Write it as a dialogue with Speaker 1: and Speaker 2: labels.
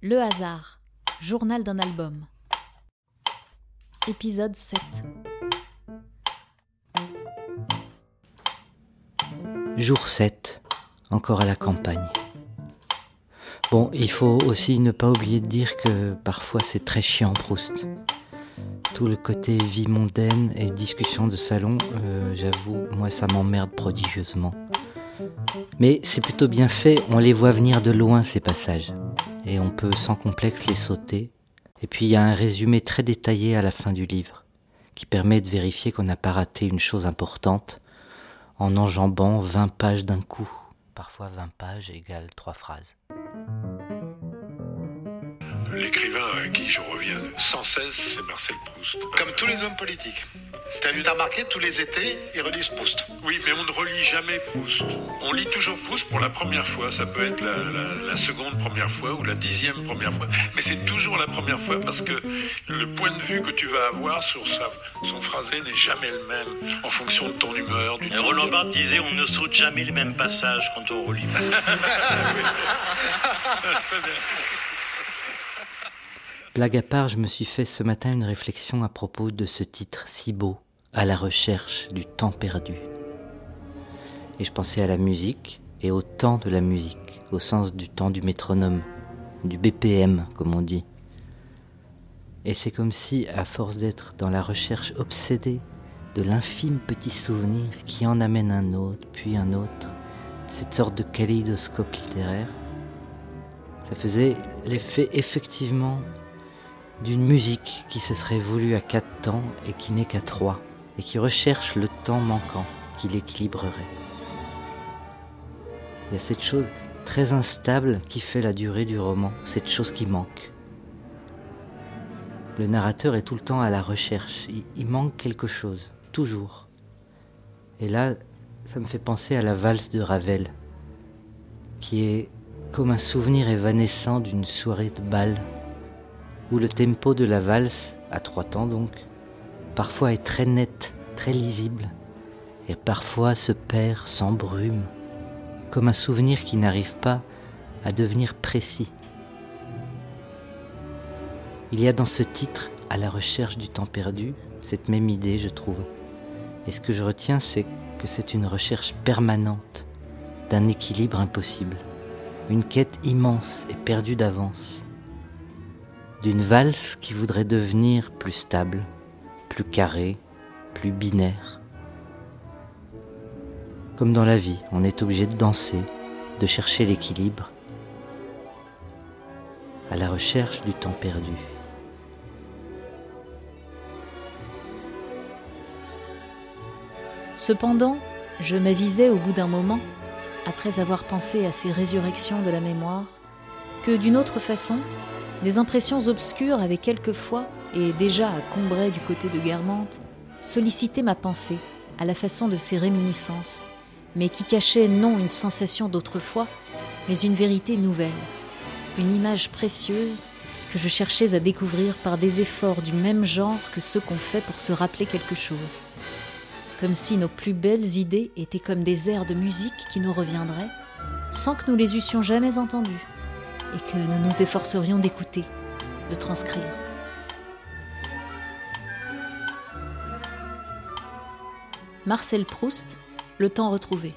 Speaker 1: Le hasard, journal d'un album. Épisode 7.
Speaker 2: Jour 7, encore à la campagne. Bon, il faut aussi ne pas oublier de dire que parfois c'est très chiant Proust. Tout le côté vie mondaine et discussion de salon, euh, j'avoue, moi ça m'emmerde prodigieusement. Mais c'est plutôt bien fait, on les voit venir de loin ces passages. Et on peut sans complexe les sauter. Et puis il y a un résumé très détaillé à la fin du livre, qui permet de vérifier qu'on n'a pas raté une chose importante en enjambant 20 pages d'un coup. Parfois 20 pages égale 3 phrases.
Speaker 3: L'écrivain à qui je reviens sans cesse, c'est Marcel Proust.
Speaker 4: Comme tous les hommes politiques. T'as as remarqué, tous les étés, ils relisent Proust.
Speaker 3: Oui, mais on ne relit jamais Proust. On lit toujours Proust pour la première fois. Ça peut être la, seconde première fois ou la dixième première fois. Mais c'est toujours la première fois parce que le point de vue que tu vas avoir sur sa, son phrasé n'est jamais le même en fonction de ton humeur. Du
Speaker 5: Roland Barthes disait on ne saute jamais les mêmes passages quand on relit.
Speaker 2: Blague à part, je me suis fait ce matin une réflexion à propos de ce titre si beau, à la recherche du temps perdu. Et je pensais à la musique et au temps de la musique, au sens du temps du métronome, du BPM comme on dit. Et c'est comme si, à force d'être dans la recherche obsédée de l'infime petit souvenir qui en amène un autre, puis un autre, cette sorte de kaléidoscope littéraire, ça faisait l'effet effectivement d'une musique qui se serait voulue à quatre temps et qui n'est qu'à trois, et qui recherche le temps manquant qui l'équilibrerait. Il y a cette chose très instable qui fait la durée du roman, cette chose qui manque. Le narrateur est tout le temps à la recherche, il, manque quelque chose, toujours. Et là, ça me fait penser à la valse de Ravel, qui est comme un souvenir évanescent d'une soirée de bal où le tempo de la valse, à trois temps donc, parfois est très net, très lisible, et parfois se perd sans brume, comme un souvenir qui n'arrive pas à devenir précis. Il y a dans ce titre, à la recherche du temps perdu, cette même idée, je trouve. Et ce que je retiens, c'est que c'est une recherche permanente d'un équilibre impossible, une quête immense et perdue d'avance d'une valse qui voudrait devenir plus stable, plus carrée, plus binaire. Comme dans la vie, on est obligé de danser, de chercher l'équilibre, à la recherche du temps perdu.
Speaker 1: Cependant, je m'avisais au bout d'un moment, après avoir pensé à ces résurrections de la mémoire, que d'une autre façon, des impressions obscures avaient quelquefois, et déjà à Combray du côté de Guermantes, sollicité ma pensée, à la façon de ces réminiscences, mais qui cachaient non une sensation d'autrefois, mais une vérité nouvelle, une image précieuse que je cherchais à découvrir par des efforts du même genre que ceux qu'on fait pour se rappeler quelque chose. Comme si nos plus belles idées étaient comme des airs de musique qui nous reviendraient, sans que nous les eussions jamais entendus et que nous nous efforcerions d'écouter, de transcrire. Marcel Proust, Le temps retrouvé.